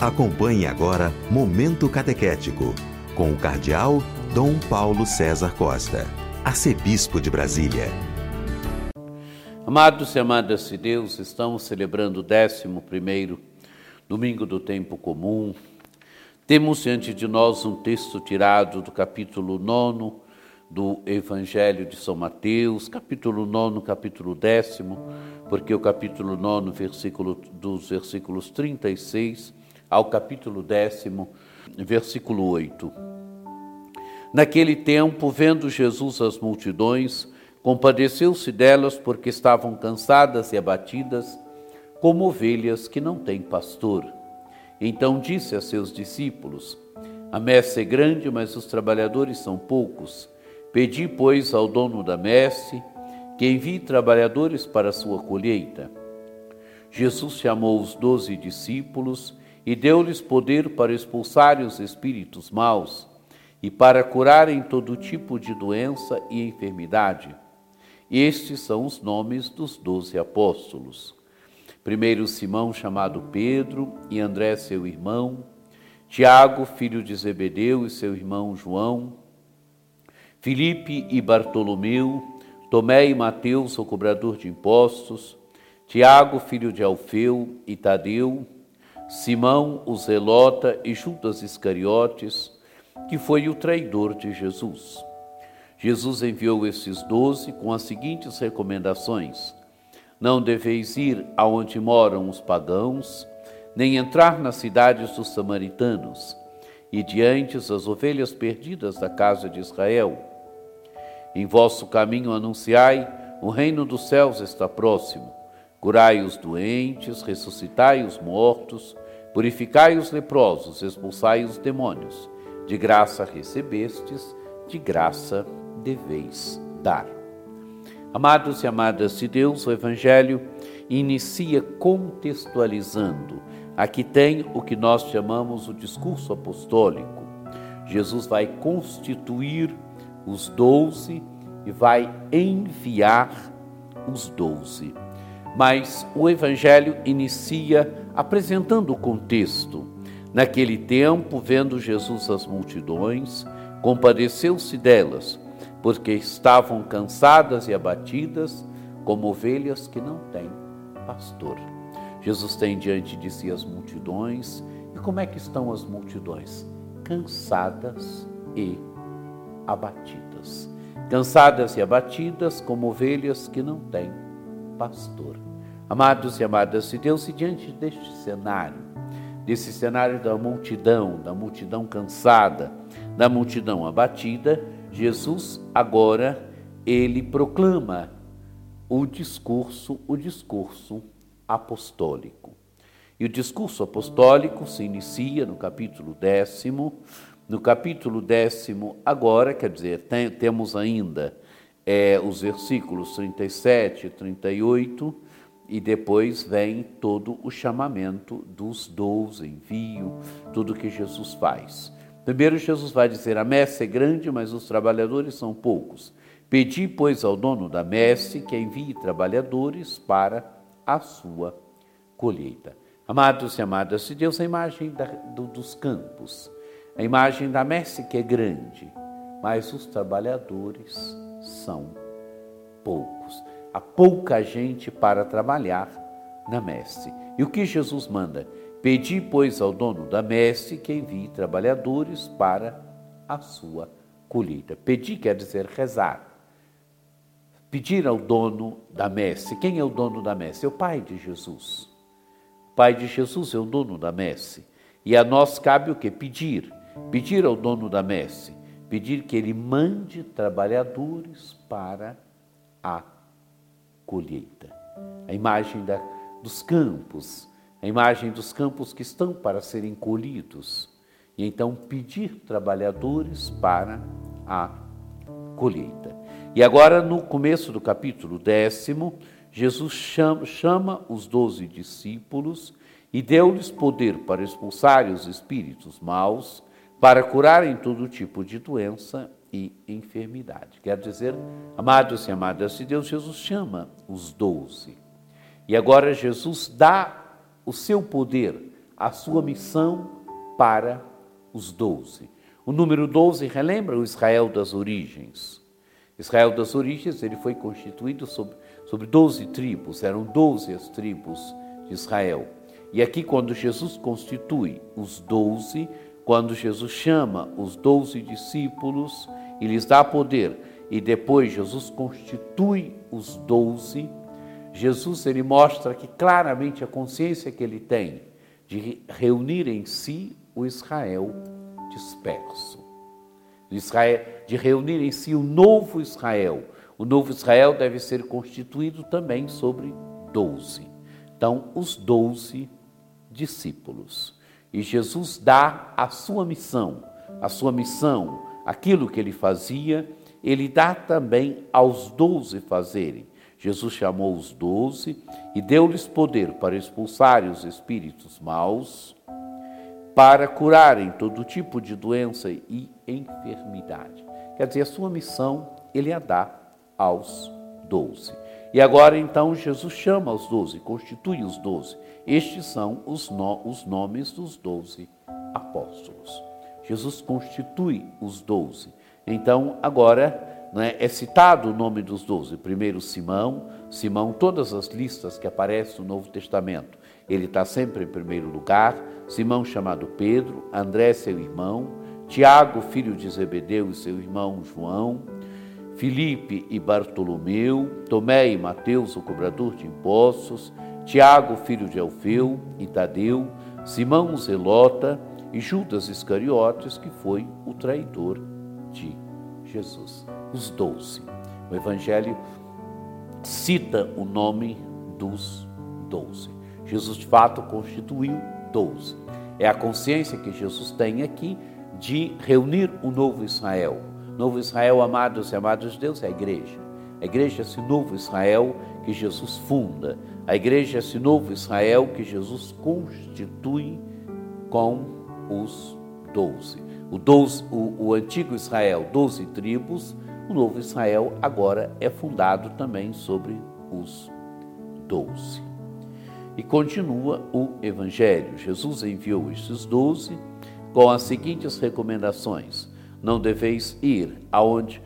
Acompanhe agora Momento Catequético, com o Cardeal Dom Paulo César Costa, Arcebispo de Brasília. Amados e amadas de Deus, estamos celebrando o 11 domingo do tempo comum. Temos diante de nós um texto tirado do capítulo 9 do Evangelho de São Mateus, capítulo 9, capítulo 10, porque o capítulo 9, versículo, dos versículos 36 ao capítulo 10, versículo 8. Naquele tempo, vendo Jesus as multidões, compadeceu-se delas porque estavam cansadas e abatidas, como ovelhas que não têm pastor. Então disse a seus discípulos: A messe é grande, mas os trabalhadores são poucos. Pedi, pois, ao dono da messe que envie trabalhadores para a sua colheita. Jesus chamou os doze discípulos e deu-lhes poder para expulsarem os espíritos maus e para curarem todo tipo de doença e enfermidade. Estes são os nomes dos doze apóstolos. Primeiro Simão, chamado Pedro, e André, seu irmão, Tiago, filho de Zebedeu, e seu irmão João, Filipe e Bartolomeu, Tomé e Mateus, o cobrador de impostos, Tiago, filho de Alfeu, e Tadeu, Simão, o Zelota e Judas Iscariotes, que foi o traidor de Jesus. Jesus enviou esses doze com as seguintes recomendações: Não deveis ir aonde moram os pagãos, nem entrar nas cidades dos samaritanos, e diante as ovelhas perdidas da casa de Israel. Em vosso caminho anunciai: o reino dos céus está próximo. Curai os doentes, ressuscitai os mortos, purificai os leprosos, expulsai os demônios. De graça recebestes, de graça deveis dar. Amados e amadas de Deus, o Evangelho inicia contextualizando. Aqui tem o que nós chamamos o discurso apostólico. Jesus vai constituir os doze e vai enviar os doze. Mas o Evangelho inicia apresentando o contexto. Naquele tempo, vendo Jesus as multidões, compadeceu-se delas, porque estavam cansadas e abatidas, como ovelhas que não têm pastor. Jesus tem diante de si as multidões, e como é que estão as multidões? Cansadas e abatidas. Cansadas e abatidas como ovelhas que não têm pastor. Amados e amadas de Deus, e diante deste cenário, desse cenário da multidão, da multidão cansada, da multidão abatida, Jesus agora ele proclama o discurso, o discurso apostólico. E o discurso apostólico se inicia no capítulo décimo, no capítulo décimo, agora, quer dizer, tem, temos ainda é, os versículos 37 e 38, e depois vem todo o chamamento dos doze, envio, tudo que Jesus faz. Primeiro, Jesus vai dizer: A messe é grande, mas os trabalhadores são poucos. Pedi, pois, ao dono da messe que envie trabalhadores para a sua colheita. Amados e amadas de Deus, a imagem da, do, dos campos a imagem da messe que é grande, mas os trabalhadores são poucos. Há pouca gente para trabalhar na messe. E o que Jesus manda? Pedi, pois, ao dono da messe que envie trabalhadores para a sua colheita. Pedir quer dizer rezar. Pedir ao dono da messe. Quem é o dono da messe? É o Pai de Jesus. O Pai de Jesus é o dono da messe. E a nós cabe o que? Pedir. Pedir ao dono da messe, pedir que ele mande trabalhadores para a colheita. A imagem da, dos campos, a imagem dos campos que estão para serem colhidos. E então pedir trabalhadores para a colheita. E agora, no começo do capítulo décimo, Jesus chama, chama os doze discípulos e deu-lhes poder para expulsarem os espíritos maus para curarem todo tipo de doença e enfermidade. Quer dizer, amados e amadas de Deus, Jesus chama os doze. E agora Jesus dá o seu poder a sua missão para os doze. O número 12 relembra o Israel das origens. Israel das origens ele foi constituído sobre, sobre 12 tribos, eram 12 as tribos de Israel. E aqui, quando Jesus constitui os 12, quando Jesus chama os 12 discípulos e lhes dá poder, e depois Jesus constitui os 12, Jesus ele mostra que claramente a consciência que ele tem de reunir em si o Israel disperso. De, de reunir em si o novo Israel. O novo Israel deve ser constituído também sobre doze. Então, os doze discípulos. E Jesus dá a sua missão, a sua missão, aquilo que ele fazia, ele dá também aos doze fazerem. Jesus chamou os doze e deu-lhes poder para expulsarem os espíritos maus para curarem todo tipo de doença e enfermidade. Quer dizer, a sua missão ele a dá aos doze. E agora então Jesus chama os doze, constitui os doze. Estes são os, no, os nomes dos doze apóstolos. Jesus constitui os doze. Então agora né, é citado o nome dos doze. Primeiro Simão, Simão, todas as listas que aparecem no Novo Testamento, ele está sempre em primeiro lugar. Simão, chamado Pedro, André, seu irmão, Tiago, filho de Zebedeu, e seu irmão João, Filipe e Bartolomeu, Tomé e Mateus, o cobrador de impostos, Tiago, filho de Alfeu e Tadeu, Simão Zelota e Judas Iscariotes, que foi o traidor de Jesus. Os doze. O Evangelho cita o nome dos doze. Jesus, de fato, constituiu doze. É a consciência que Jesus tem aqui de reunir o novo Israel. Novo Israel, amados e amados de Deus, é a igreja. A igreja é esse novo Israel que Jesus funda. A igreja é esse novo Israel que Jesus constitui com os doze. O, doze, o, o antigo Israel, doze tribos, o novo Israel agora é fundado também sobre os doze. E continua o Evangelho. Jesus enviou estes doze com as seguintes recomendações: Não deveis ir aonde,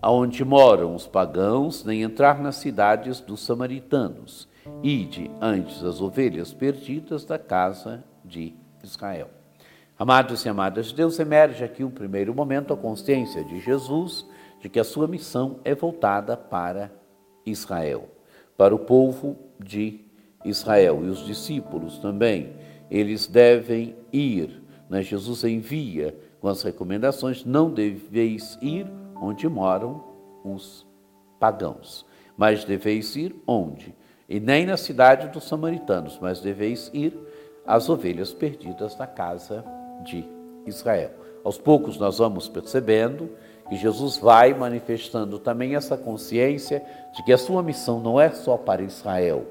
aonde moram os pagãos, nem entrar nas cidades dos samaritanos. Ide antes as ovelhas perdidas da casa de Israel. Amados e amadas de Deus, emerge aqui um primeiro momento a consciência de Jesus de que a sua missão é voltada para Israel, para o povo de Israel e os discípulos também, eles devem ir. Né? Jesus envia com as recomendações: não deveis ir onde moram os pagãos, mas deveis ir onde? E nem na cidade dos samaritanos, mas deveis ir às ovelhas perdidas da casa de Israel. Aos poucos nós vamos percebendo que Jesus vai manifestando também essa consciência de que a sua missão não é só para Israel,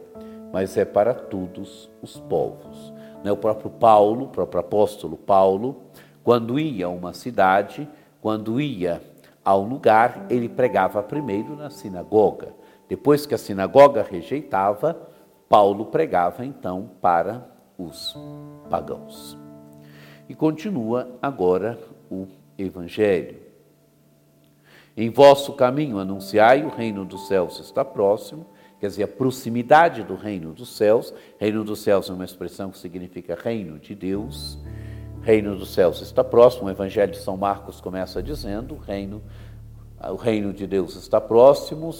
mas é para todos os povos. Né, o próprio Paulo, o próprio apóstolo Paulo, quando ia a uma cidade, quando ia a um lugar, ele pregava primeiro na sinagoga. Depois que a sinagoga rejeitava, Paulo pregava então para os pagãos. E continua agora o Evangelho. Em vosso caminho anunciai, o reino dos céus está próximo quer dizer, a proximidade do reino dos céus. Reino dos céus é uma expressão que significa reino de Deus. Reino dos céus está próximo. O Evangelho de São Marcos começa dizendo: o reino, o reino de Deus está próximo.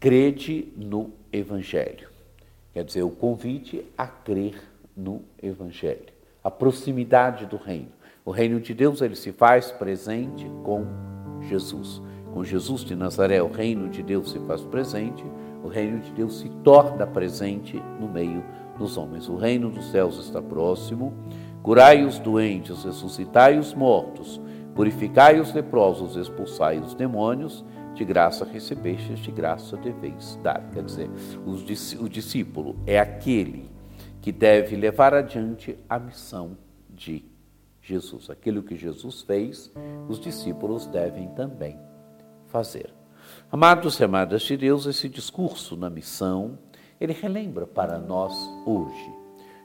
Crede no Evangelho. Quer dizer, o convite a crer no Evangelho. A proximidade do reino. O reino de Deus ele se faz presente com Jesus com Jesus de Nazaré, o reino de Deus se faz presente, o reino de Deus se torna presente no meio dos homens. O reino dos céus está próximo. Curai os doentes, ressuscitai os mortos, purificai os leprosos, expulsai os demônios. De graça recebestes, de graça deveis dar. Quer dizer, o discípulo é aquele que deve levar adiante a missão de Jesus. Aquilo que Jesus fez, os discípulos devem também fazer. Amados e amadas de Deus, esse discurso na missão, ele relembra para nós hoje.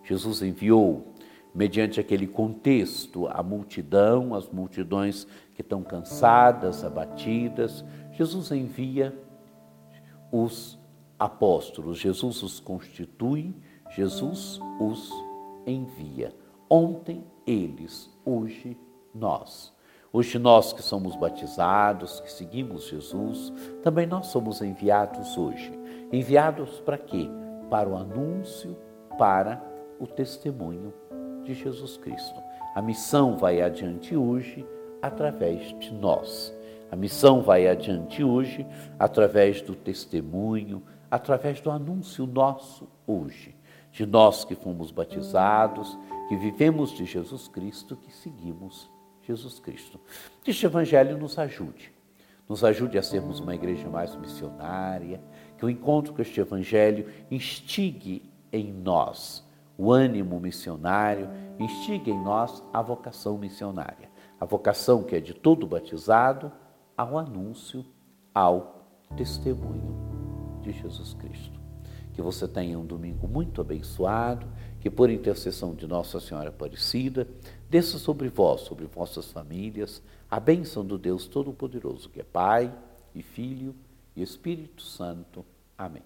Jesus enviou, mediante aquele contexto, a multidão, as multidões que estão cansadas, abatidas. Jesus envia os apóstolos, Jesus os constitui, Jesus os envia. Ontem eles, hoje nós. Hoje nós que somos batizados, que seguimos Jesus, também nós somos enviados hoje. Enviados para quê? Para o anúncio, para o testemunho de Jesus Cristo. A missão vai adiante hoje através de nós. A missão vai adiante hoje através do testemunho, através do anúncio nosso hoje, de nós que fomos batizados, que vivemos de Jesus Cristo, que seguimos Jesus Cristo. Que este Evangelho nos ajude, nos ajude a sermos uma igreja mais missionária, que o encontro com este Evangelho instigue em nós o ânimo missionário, instigue em nós a vocação missionária. A vocação que é de todo batizado ao anúncio, ao testemunho de Jesus Cristo. Que você tenha um domingo muito abençoado, que por intercessão de Nossa Senhora Aparecida, desça sobre vós, sobre vossas famílias, a bênção do Deus Todo-Poderoso, que é Pai e Filho e Espírito Santo. Amém.